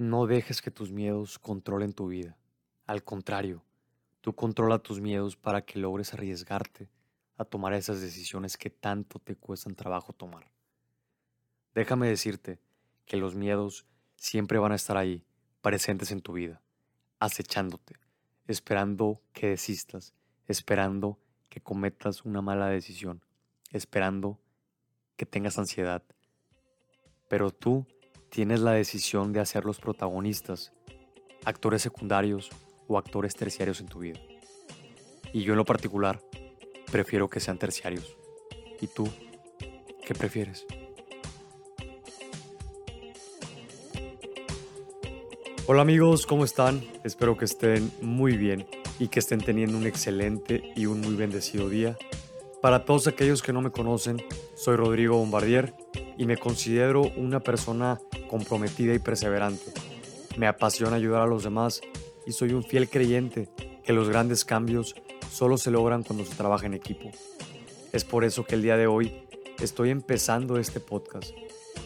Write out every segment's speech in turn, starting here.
No dejes que tus miedos controlen tu vida. Al contrario, tú controla tus miedos para que logres arriesgarte a tomar esas decisiones que tanto te cuestan trabajo tomar. Déjame decirte que los miedos siempre van a estar ahí, presentes en tu vida, acechándote, esperando que desistas, esperando que cometas una mala decisión, esperando que tengas ansiedad. Pero tú tienes la decisión de hacer los protagonistas, actores secundarios o actores terciarios en tu vida. Y yo en lo particular, prefiero que sean terciarios. ¿Y tú qué prefieres? Hola amigos, ¿cómo están? Espero que estén muy bien y que estén teniendo un excelente y un muy bendecido día. Para todos aquellos que no me conocen, soy Rodrigo Bombardier y me considero una persona comprometida y perseverante. Me apasiona ayudar a los demás y soy un fiel creyente que los grandes cambios solo se logran cuando se trabaja en equipo. Es por eso que el día de hoy estoy empezando este podcast,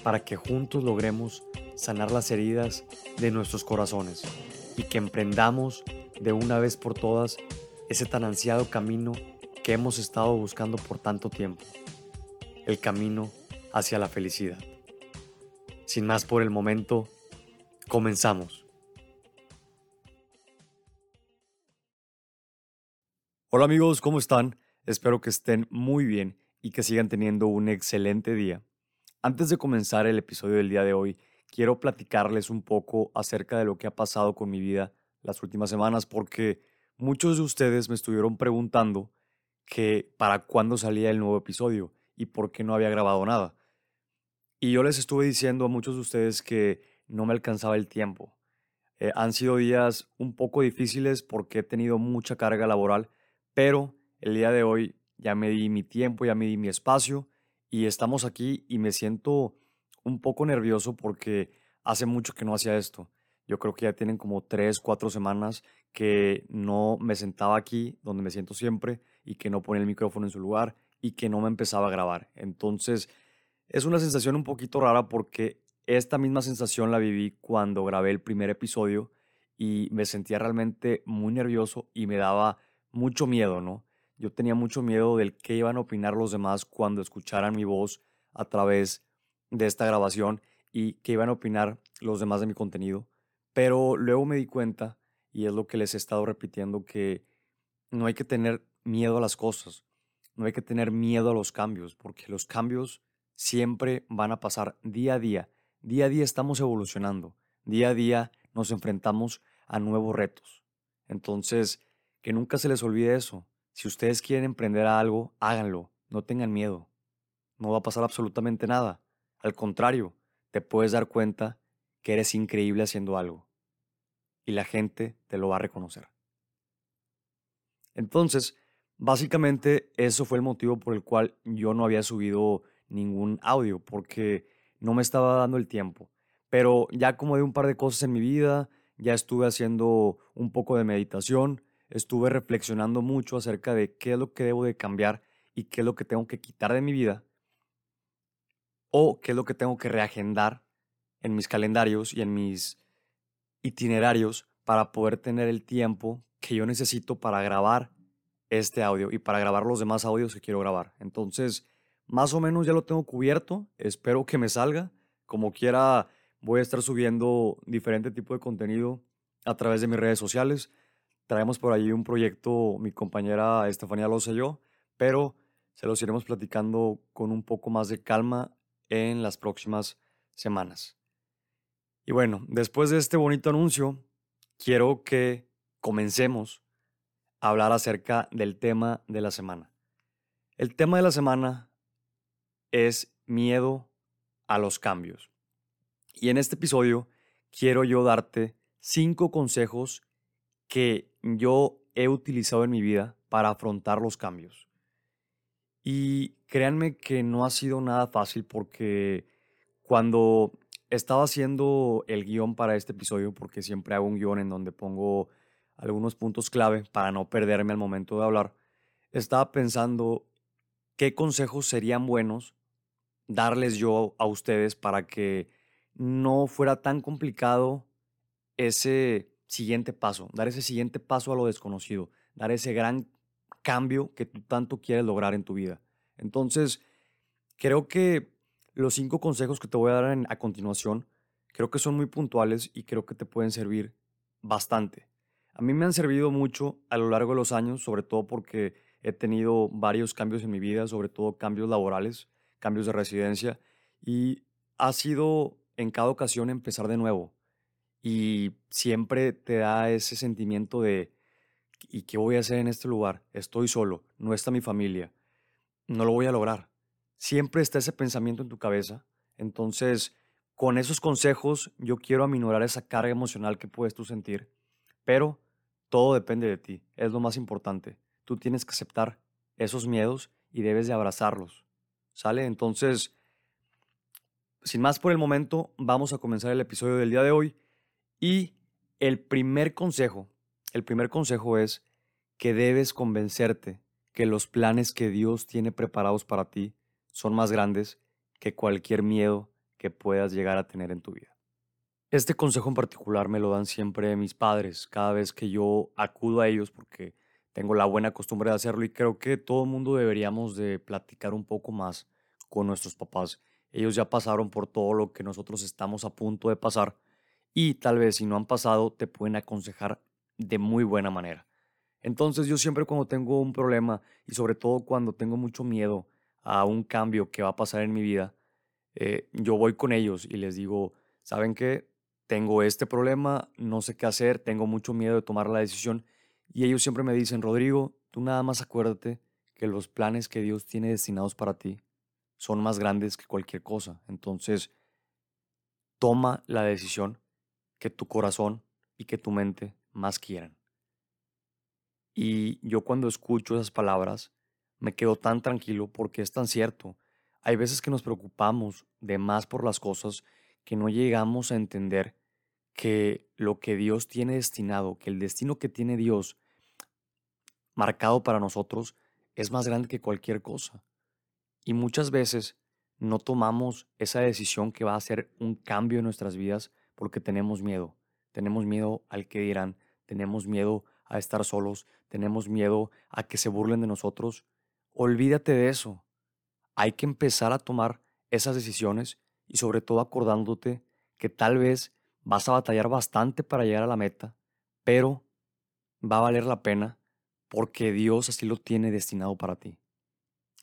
para que juntos logremos sanar las heridas de nuestros corazones y que emprendamos de una vez por todas ese tan ansiado camino que hemos estado buscando por tanto tiempo, el camino hacia la felicidad. Sin más por el momento, comenzamos. Hola amigos, ¿cómo están? Espero que estén muy bien y que sigan teniendo un excelente día. Antes de comenzar el episodio del día de hoy, quiero platicarles un poco acerca de lo que ha pasado con mi vida las últimas semanas porque muchos de ustedes me estuvieron preguntando que para cuándo salía el nuevo episodio y por qué no había grabado nada. Y yo les estuve diciendo a muchos de ustedes que no me alcanzaba el tiempo. Eh, han sido días un poco difíciles porque he tenido mucha carga laboral, pero el día de hoy ya me di mi tiempo, ya me di mi espacio y estamos aquí y me siento un poco nervioso porque hace mucho que no hacía esto. Yo creo que ya tienen como tres, cuatro semanas que no me sentaba aquí donde me siento siempre y que no ponía el micrófono en su lugar y que no me empezaba a grabar. Entonces, es una sensación un poquito rara porque esta misma sensación la viví cuando grabé el primer episodio y me sentía realmente muy nervioso y me daba mucho miedo, ¿no? Yo tenía mucho miedo del qué iban a opinar los demás cuando escucharan mi voz a través de esta grabación y qué iban a opinar los demás de mi contenido. Pero luego me di cuenta, y es lo que les he estado repitiendo, que no hay que tener miedo a las cosas, no hay que tener miedo a los cambios, porque los cambios siempre van a pasar día a día. Día a día estamos evolucionando. Día a día nos enfrentamos a nuevos retos. Entonces, que nunca se les olvide eso. Si ustedes quieren emprender algo, háganlo. No tengan miedo. No va a pasar absolutamente nada. Al contrario, te puedes dar cuenta que eres increíble haciendo algo. Y la gente te lo va a reconocer. Entonces, básicamente eso fue el motivo por el cual yo no había subido ningún audio porque no me estaba dando el tiempo. Pero ya como de un par de cosas en mi vida, ya estuve haciendo un poco de meditación, estuve reflexionando mucho acerca de qué es lo que debo de cambiar y qué es lo que tengo que quitar de mi vida o qué es lo que tengo que reagendar en mis calendarios y en mis itinerarios para poder tener el tiempo que yo necesito para grabar este audio y para grabar los demás audios que quiero grabar. Entonces, más o menos ya lo tengo cubierto. Espero que me salga. Como quiera, voy a estar subiendo diferente tipo de contenido a través de mis redes sociales. Traemos por ahí un proyecto, mi compañera Estefanía Loza y yo, pero se los iremos platicando con un poco más de calma en las próximas semanas. Y bueno, después de este bonito anuncio, quiero que comencemos a hablar acerca del tema de la semana. El tema de la semana es miedo a los cambios. Y en este episodio quiero yo darte cinco consejos que yo he utilizado en mi vida para afrontar los cambios. Y créanme que no ha sido nada fácil porque cuando estaba haciendo el guion para este episodio, porque siempre hago un guion en donde pongo algunos puntos clave para no perderme al momento de hablar, estaba pensando qué consejos serían buenos darles yo a ustedes para que no fuera tan complicado ese siguiente paso, dar ese siguiente paso a lo desconocido, dar ese gran cambio que tú tanto quieres lograr en tu vida. Entonces, creo que los cinco consejos que te voy a dar a continuación, creo que son muy puntuales y creo que te pueden servir bastante. A mí me han servido mucho a lo largo de los años, sobre todo porque he tenido varios cambios en mi vida, sobre todo cambios laborales, cambios de residencia, y ha sido en cada ocasión empezar de nuevo. Y siempre te da ese sentimiento de, ¿y qué voy a hacer en este lugar? Estoy solo, no está mi familia, no lo voy a lograr. Siempre está ese pensamiento en tu cabeza. Entonces, con esos consejos, yo quiero aminorar esa carga emocional que puedes tú sentir, pero todo depende de ti, es lo más importante. Tú tienes que aceptar esos miedos y debes de abrazarlos. ¿Sale? Entonces, sin más por el momento, vamos a comenzar el episodio del día de hoy. Y el primer consejo, el primer consejo es que debes convencerte que los planes que Dios tiene preparados para ti son más grandes que cualquier miedo que puedas llegar a tener en tu vida. Este consejo en particular me lo dan siempre mis padres cada vez que yo acudo a ellos porque tengo la buena costumbre de hacerlo y creo que todo el mundo deberíamos de platicar un poco más con nuestros papás. Ellos ya pasaron por todo lo que nosotros estamos a punto de pasar y tal vez si no han pasado te pueden aconsejar de muy buena manera. Entonces yo siempre cuando tengo un problema y sobre todo cuando tengo mucho miedo a un cambio que va a pasar en mi vida, eh, yo voy con ellos y les digo, ¿saben qué? Tengo este problema, no sé qué hacer, tengo mucho miedo de tomar la decisión y ellos siempre me dicen, Rodrigo, tú nada más acuérdate que los planes que Dios tiene destinados para ti son más grandes que cualquier cosa. Entonces, toma la decisión que tu corazón y que tu mente más quieran. Y yo cuando escucho esas palabras, me quedo tan tranquilo porque es tan cierto. Hay veces que nos preocupamos de más por las cosas que no llegamos a entender que lo que Dios tiene destinado, que el destino que tiene Dios marcado para nosotros es más grande que cualquier cosa. Y muchas veces no tomamos esa decisión que va a hacer un cambio en nuestras vidas porque tenemos miedo. Tenemos miedo al que dirán, tenemos miedo a estar solos, tenemos miedo a que se burlen de nosotros. Olvídate de eso. Hay que empezar a tomar esas decisiones y sobre todo acordándote que tal vez vas a batallar bastante para llegar a la meta, pero va a valer la pena porque Dios así lo tiene destinado para ti.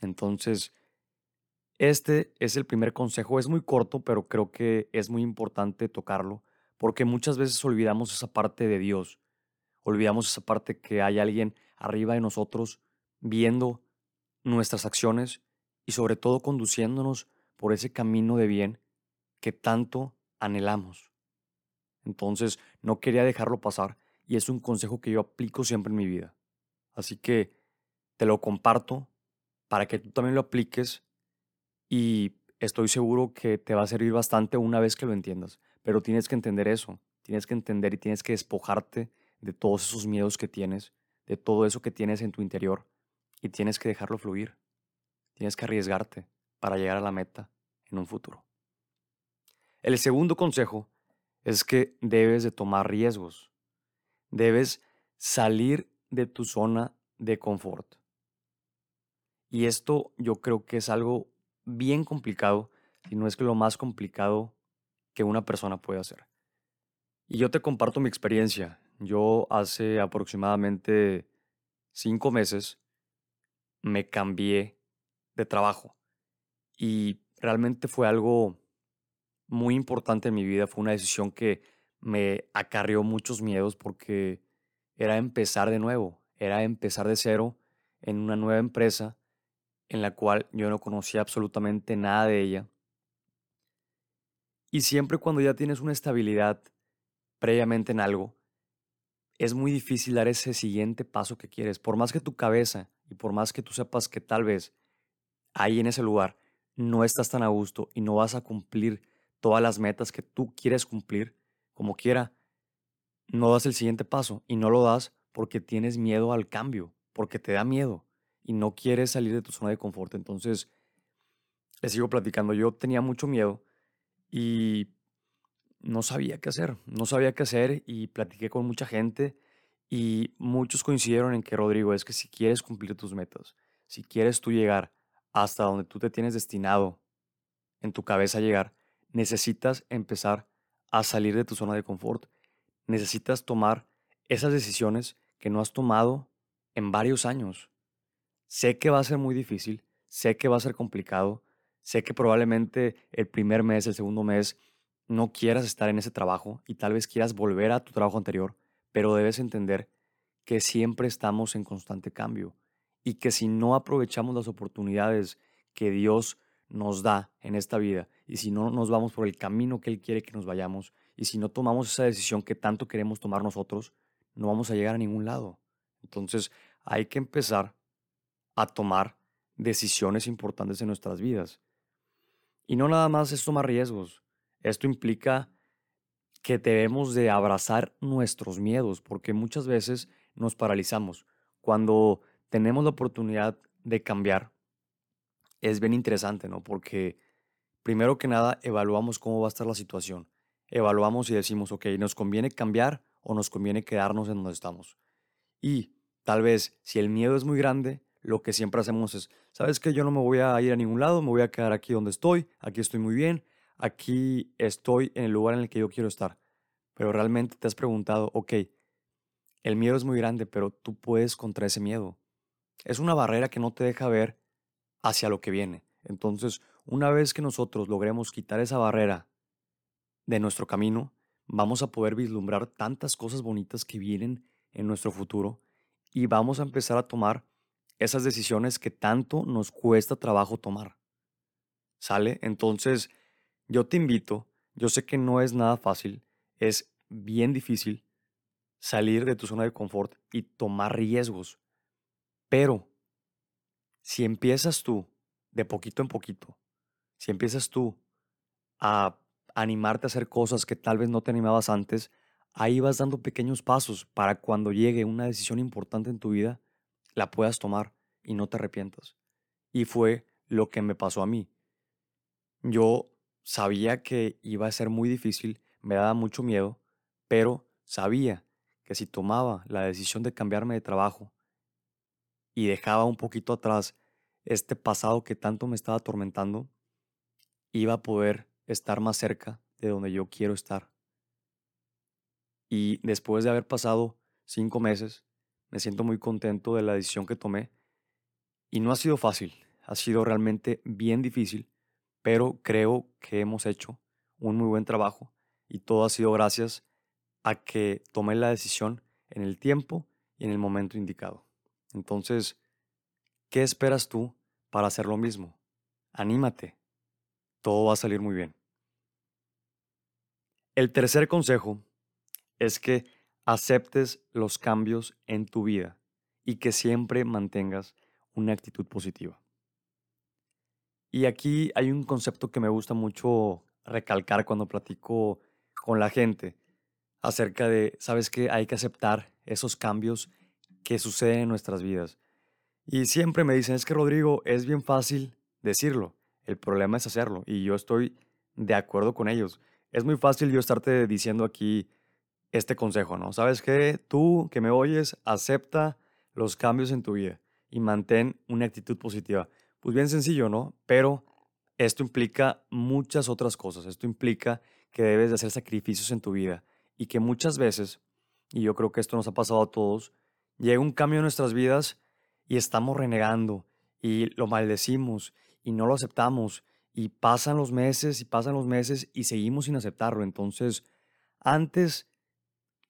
Entonces, este es el primer consejo. Es muy corto, pero creo que es muy importante tocarlo porque muchas veces olvidamos esa parte de Dios. Olvidamos esa parte que hay alguien arriba de nosotros viendo nuestras acciones y sobre todo conduciéndonos por ese camino de bien que tanto anhelamos. Entonces, no quería dejarlo pasar y es un consejo que yo aplico siempre en mi vida. Así que te lo comparto para que tú también lo apliques y estoy seguro que te va a servir bastante una vez que lo entiendas. Pero tienes que entender eso, tienes que entender y tienes que despojarte de todos esos miedos que tienes, de todo eso que tienes en tu interior y tienes que dejarlo fluir. Tienes que arriesgarte para llegar a la meta en un futuro. El segundo consejo es que debes de tomar riesgos. Debes salir de tu zona de confort. Y esto yo creo que es algo bien complicado, y no es que lo más complicado que una persona puede hacer. Y yo te comparto mi experiencia. Yo hace aproximadamente cinco meses me cambié de trabajo y realmente fue algo muy importante en mi vida. Fue una decisión que me acarrió muchos miedos porque era empezar de nuevo, era empezar de cero en una nueva empresa en la cual yo no conocía absolutamente nada de ella. Y siempre cuando ya tienes una estabilidad previamente en algo, es muy difícil dar ese siguiente paso que quieres. Por más que tu cabeza y por más que tú sepas que tal vez ahí en ese lugar no estás tan a gusto y no vas a cumplir todas las metas que tú quieres cumplir, como quiera, no das el siguiente paso y no lo das porque tienes miedo al cambio, porque te da miedo y no quieres salir de tu zona de confort. Entonces, les sigo platicando, yo tenía mucho miedo y no sabía qué hacer, no sabía qué hacer y platiqué con mucha gente y muchos coincidieron en que, Rodrigo, es que si quieres cumplir tus metas, si quieres tú llegar hasta donde tú te tienes destinado en tu cabeza llegar, necesitas empezar a salir de tu zona de confort. Necesitas tomar esas decisiones que no has tomado en varios años. Sé que va a ser muy difícil, sé que va a ser complicado, sé que probablemente el primer mes, el segundo mes, no quieras estar en ese trabajo y tal vez quieras volver a tu trabajo anterior, pero debes entender que siempre estamos en constante cambio y que si no aprovechamos las oportunidades que Dios nos da en esta vida y si no nos vamos por el camino que Él quiere que nos vayamos y si no tomamos esa decisión que tanto queremos tomar nosotros, no vamos a llegar a ningún lado. Entonces hay que empezar a tomar decisiones importantes en nuestras vidas. Y no nada más es tomar riesgos. Esto implica que debemos de abrazar nuestros miedos, porque muchas veces nos paralizamos. Cuando tenemos la oportunidad de cambiar, es bien interesante, ¿no? Porque primero que nada evaluamos cómo va a estar la situación. Evaluamos y decimos, ok, ¿nos conviene cambiar o nos conviene quedarnos en donde estamos? Y tal vez si el miedo es muy grande, lo que siempre hacemos es, ¿sabes qué? Yo no me voy a ir a ningún lado, me voy a quedar aquí donde estoy, aquí estoy muy bien, aquí estoy en el lugar en el que yo quiero estar. Pero realmente te has preguntado, ok, el miedo es muy grande, pero tú puedes contra ese miedo. Es una barrera que no te deja ver hacia lo que viene. Entonces, una vez que nosotros logremos quitar esa barrera de nuestro camino, vamos a poder vislumbrar tantas cosas bonitas que vienen en nuestro futuro y vamos a empezar a tomar esas decisiones que tanto nos cuesta trabajo tomar. ¿Sale? Entonces, yo te invito, yo sé que no es nada fácil, es bien difícil salir de tu zona de confort y tomar riesgos, pero si empiezas tú de poquito en poquito, si empiezas tú a animarte a hacer cosas que tal vez no te animabas antes, ahí vas dando pequeños pasos para cuando llegue una decisión importante en tu vida, la puedas tomar y no te arrepientas. Y fue lo que me pasó a mí. Yo sabía que iba a ser muy difícil, me daba mucho miedo, pero sabía que si tomaba la decisión de cambiarme de trabajo y dejaba un poquito atrás este pasado que tanto me estaba atormentando, iba a poder estar más cerca de donde yo quiero estar. Y después de haber pasado cinco meses, me siento muy contento de la decisión que tomé. Y no ha sido fácil, ha sido realmente bien difícil, pero creo que hemos hecho un muy buen trabajo y todo ha sido gracias a que tomé la decisión en el tiempo y en el momento indicado. Entonces, ¿qué esperas tú para hacer lo mismo? Anímate, todo va a salir muy bien. El tercer consejo es que aceptes los cambios en tu vida y que siempre mantengas una actitud positiva. Y aquí hay un concepto que me gusta mucho recalcar cuando platico con la gente acerca de, ¿sabes qué? Hay que aceptar esos cambios que suceden en nuestras vidas. Y siempre me dicen, es que Rodrigo, es bien fácil decirlo, el problema es hacerlo. Y yo estoy de acuerdo con ellos. Es muy fácil yo estarte diciendo aquí este consejo, ¿no? ¿Sabes qué? Tú que me oyes, acepta los cambios en tu vida y mantén una actitud positiva. Pues bien sencillo, ¿no? Pero esto implica muchas otras cosas. Esto implica que debes de hacer sacrificios en tu vida y que muchas veces, y yo creo que esto nos ha pasado a todos, llega un cambio en nuestras vidas y estamos renegando y lo maldecimos y no lo aceptamos y pasan los meses y pasan los meses y seguimos sin aceptarlo. Entonces, antes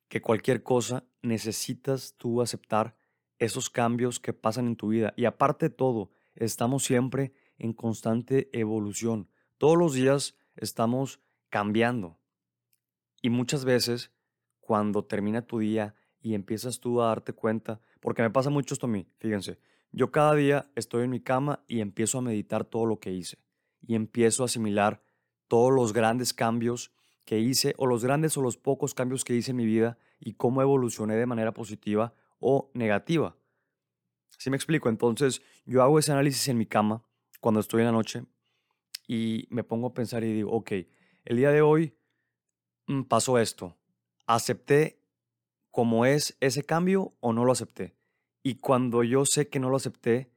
que cualquier cosa, necesitas tú aceptar esos cambios que pasan en tu vida. Y aparte de todo, estamos siempre en constante evolución. Todos los días estamos cambiando. Y muchas veces, cuando termina tu día y empiezas tú a darte cuenta, porque me pasa mucho esto a mí, fíjense, yo cada día estoy en mi cama y empiezo a meditar todo lo que hice y empiezo a asimilar todos los grandes cambios que hice o los grandes o los pocos cambios que hice en mi vida y cómo evolucioné de manera positiva o negativa. ¿Sí me explico? Entonces yo hago ese análisis en mi cama cuando estoy en la noche y me pongo a pensar y digo, ok, el día de hoy mm, pasó esto. ¿Acepté como es ese cambio o no lo acepté? Y cuando yo sé que no lo acepté,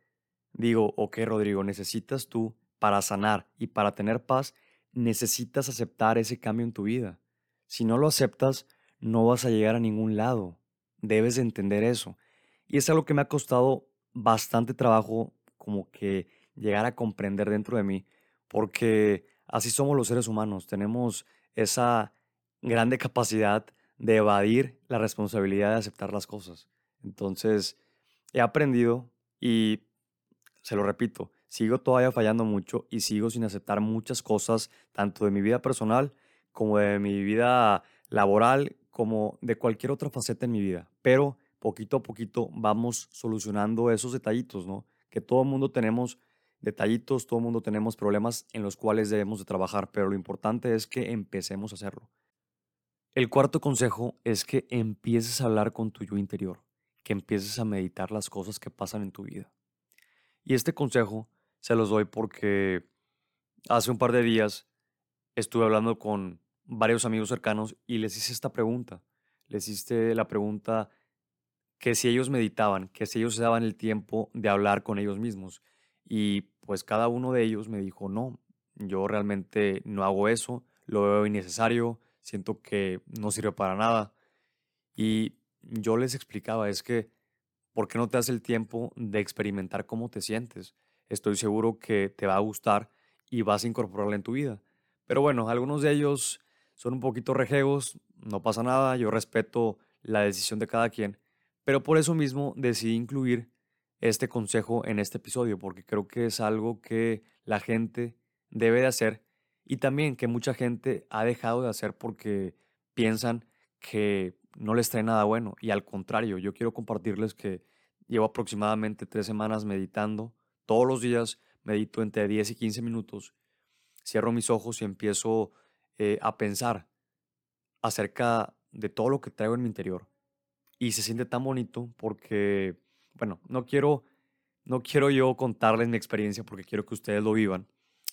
digo, ok, Rodrigo, necesitas tú, para sanar y para tener paz, necesitas aceptar ese cambio en tu vida. Si no lo aceptas, no vas a llegar a ningún lado. Debes de entender eso. Y es algo que me ha costado bastante trabajo como que llegar a comprender dentro de mí, porque así somos los seres humanos, tenemos esa grande capacidad de evadir la responsabilidad de aceptar las cosas. Entonces, he aprendido y, se lo repito, sigo todavía fallando mucho y sigo sin aceptar muchas cosas, tanto de mi vida personal como de mi vida laboral, como de cualquier otra faceta en mi vida. Pero poquito a poquito vamos solucionando esos detallitos, ¿no? Que todo el mundo tenemos detallitos, todo el mundo tenemos problemas en los cuales debemos de trabajar, pero lo importante es que empecemos a hacerlo. El cuarto consejo es que empieces a hablar con tu yo interior, que empieces a meditar las cosas que pasan en tu vida. Y este consejo se los doy porque hace un par de días estuve hablando con varios amigos cercanos y les hice esta pregunta. Les hice la pregunta que si ellos meditaban, que si ellos se daban el tiempo de hablar con ellos mismos. Y pues cada uno de ellos me dijo, no, yo realmente no hago eso, lo veo innecesario, siento que no sirve para nada. Y yo les explicaba, es que, ¿por qué no te das el tiempo de experimentar cómo te sientes? Estoy seguro que te va a gustar y vas a incorporarla en tu vida. Pero bueno, algunos de ellos son un poquito rejegos, no pasa nada, yo respeto la decisión de cada quien, pero por eso mismo decidí incluir este consejo en este episodio, porque creo que es algo que la gente debe de hacer y también que mucha gente ha dejado de hacer porque piensan que no les trae nada bueno. Y al contrario, yo quiero compartirles que llevo aproximadamente tres semanas meditando. Todos los días medito entre 10 y 15 minutos. Cierro mis ojos y empiezo eh, a pensar acerca de todo lo que traigo en mi interior y se siente tan bonito porque, bueno, no quiero, no quiero yo contarles mi experiencia porque quiero que ustedes lo vivan.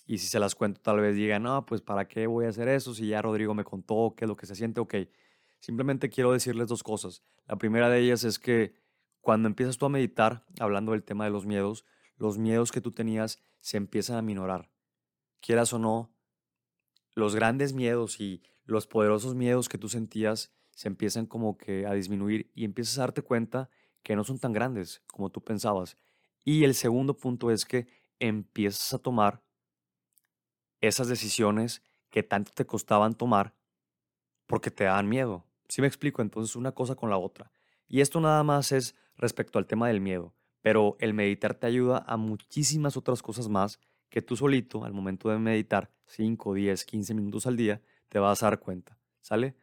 Y si se las cuento, tal vez digan, no, pues ¿para qué voy a hacer eso? Si ya Rodrigo me contó qué es lo que se siente, ok. Simplemente quiero decirles dos cosas. La primera de ellas es que cuando empiezas tú a meditar, hablando del tema de los miedos, los miedos que tú tenías se empiezan a minorar. Quieras o no, los grandes miedos y los poderosos miedos que tú sentías se empiezan como que a disminuir y empiezas a darte cuenta que no son tan grandes como tú pensabas. Y el segundo punto es que empiezas a tomar esas decisiones que tanto te costaban tomar porque te daban miedo. ¿Sí me explico? Entonces una cosa con la otra. Y esto nada más es respecto al tema del miedo, pero el meditar te ayuda a muchísimas otras cosas más que tú solito, al momento de meditar 5, 10, 15 minutos al día, te vas a dar cuenta. ¿Sale?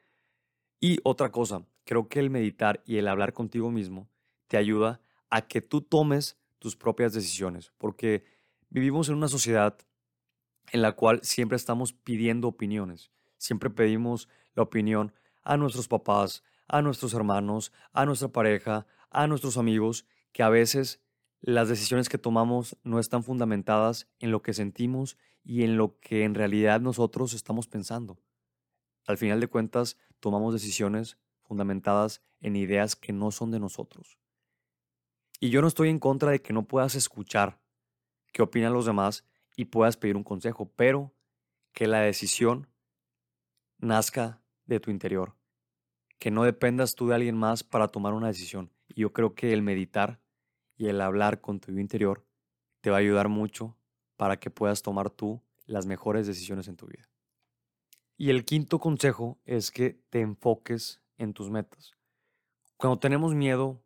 Y otra cosa, creo que el meditar y el hablar contigo mismo te ayuda a que tú tomes tus propias decisiones, porque vivimos en una sociedad en la cual siempre estamos pidiendo opiniones, siempre pedimos la opinión a nuestros papás, a nuestros hermanos, a nuestra pareja, a nuestros amigos, que a veces las decisiones que tomamos no están fundamentadas en lo que sentimos y en lo que en realidad nosotros estamos pensando. Al final de cuentas, tomamos decisiones fundamentadas en ideas que no son de nosotros. Y yo no estoy en contra de que no puedas escuchar qué opinan los demás y puedas pedir un consejo, pero que la decisión nazca de tu interior, que no dependas tú de alguien más para tomar una decisión. Y yo creo que el meditar y el hablar con tu interior te va a ayudar mucho para que puedas tomar tú las mejores decisiones en tu vida. Y el quinto consejo es que te enfoques en tus metas. Cuando tenemos miedo,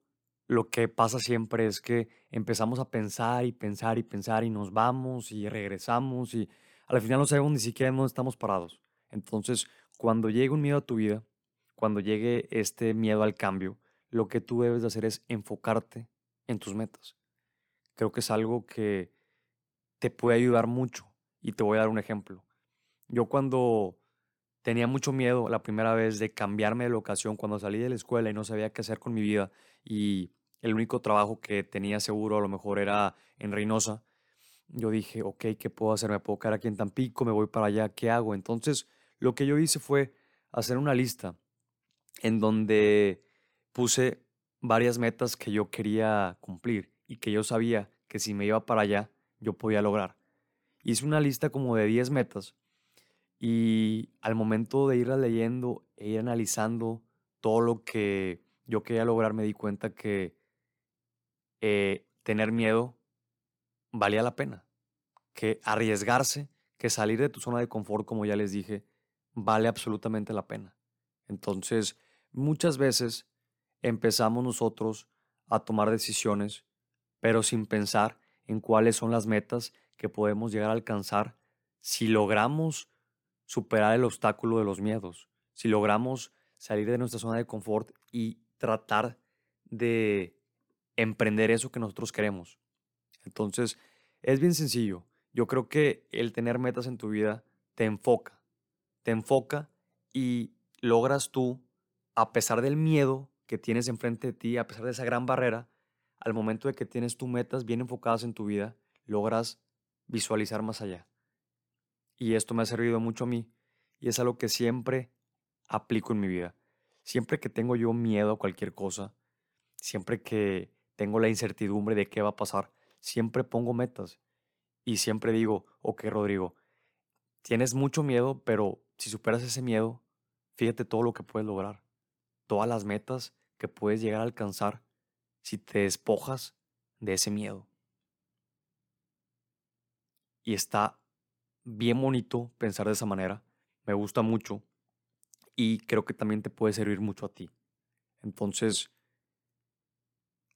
lo que pasa siempre es que empezamos a pensar y pensar y pensar y nos vamos y regresamos y al final no sabemos ni siquiera dónde estamos parados. Entonces, cuando llegue un miedo a tu vida, cuando llegue este miedo al cambio, lo que tú debes de hacer es enfocarte en tus metas. Creo que es algo que te puede ayudar mucho y te voy a dar un ejemplo. Yo cuando tenía mucho miedo la primera vez de cambiarme de locación cuando salí de la escuela y no sabía qué hacer con mi vida y el único trabajo que tenía seguro a lo mejor era en Reynosa. Yo dije, ok, ¿qué puedo hacer? ¿Me puedo quedar aquí en Tampico? ¿Me voy para allá? ¿Qué hago? Entonces, lo que yo hice fue hacer una lista en donde puse varias metas que yo quería cumplir y que yo sabía que si me iba para allá, yo podía lograr. Hice una lista como de 10 metas y al momento de irla leyendo e ir analizando todo lo que yo quería lograr, me di cuenta que eh, tener miedo valía la pena. Que arriesgarse, que salir de tu zona de confort, como ya les dije, vale absolutamente la pena. Entonces, muchas veces empezamos nosotros a tomar decisiones, pero sin pensar en cuáles son las metas que podemos llegar a alcanzar si logramos superar el obstáculo de los miedos, si logramos salir de nuestra zona de confort y tratar de emprender eso que nosotros queremos. Entonces, es bien sencillo. Yo creo que el tener metas en tu vida te enfoca, te enfoca y logras tú, a pesar del miedo que tienes enfrente de ti, a pesar de esa gran barrera, al momento de que tienes tus metas bien enfocadas en tu vida, logras visualizar más allá. Y esto me ha servido mucho a mí y es algo que siempre aplico en mi vida. Siempre que tengo yo miedo a cualquier cosa, siempre que tengo la incertidumbre de qué va a pasar, siempre pongo metas y siempre digo, ok Rodrigo, tienes mucho miedo, pero si superas ese miedo, fíjate todo lo que puedes lograr, todas las metas que puedes llegar a alcanzar si te despojas de ese miedo. Y está bien bonito pensar de esa manera, me gusta mucho y creo que también te puede servir mucho a ti. Entonces,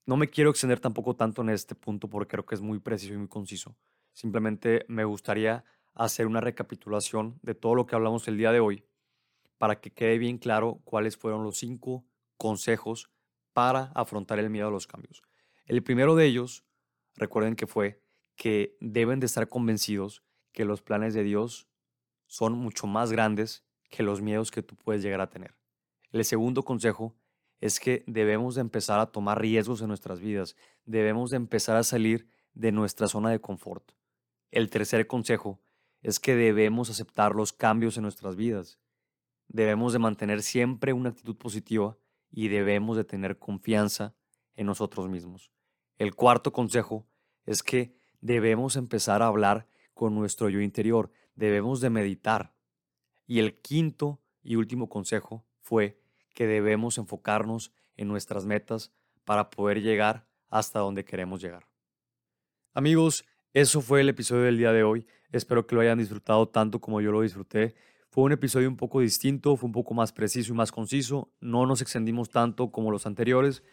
no me quiero extender tampoco tanto en este punto porque creo que es muy preciso y muy conciso. Simplemente me gustaría hacer una recapitulación de todo lo que hablamos el día de hoy para que quede bien claro cuáles fueron los cinco consejos para afrontar el miedo a los cambios. El primero de ellos, recuerden que fue que deben de estar convencidos que los planes de Dios son mucho más grandes que los miedos que tú puedes llegar a tener. El segundo consejo es que debemos de empezar a tomar riesgos en nuestras vidas, debemos de empezar a salir de nuestra zona de confort. El tercer consejo es que debemos aceptar los cambios en nuestras vidas. Debemos de mantener siempre una actitud positiva y debemos de tener confianza en nosotros mismos. El cuarto consejo es que debemos empezar a hablar con nuestro yo interior, debemos de meditar. Y el quinto y último consejo fue que debemos enfocarnos en nuestras metas para poder llegar hasta donde queremos llegar. Amigos, eso fue el episodio del día de hoy. Espero que lo hayan disfrutado tanto como yo lo disfruté. Fue un episodio un poco distinto, fue un poco más preciso y más conciso. No nos extendimos tanto como los anteriores,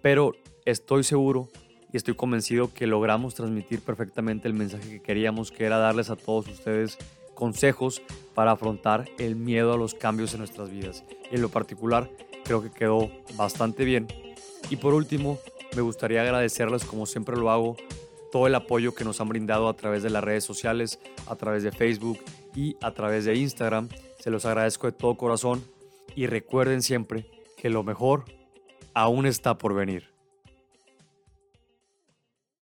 pero estoy seguro y estoy convencido que logramos transmitir perfectamente el mensaje que queríamos, que era darles a todos ustedes consejos para afrontar el miedo a los cambios en nuestras vidas. En lo particular, creo que quedó bastante bien. Y por último, me gustaría agradecerles, como siempre lo hago, todo el apoyo que nos han brindado a través de las redes sociales, a través de Facebook y a través de Instagram. Se los agradezco de todo corazón y recuerden siempre que lo mejor aún está por venir.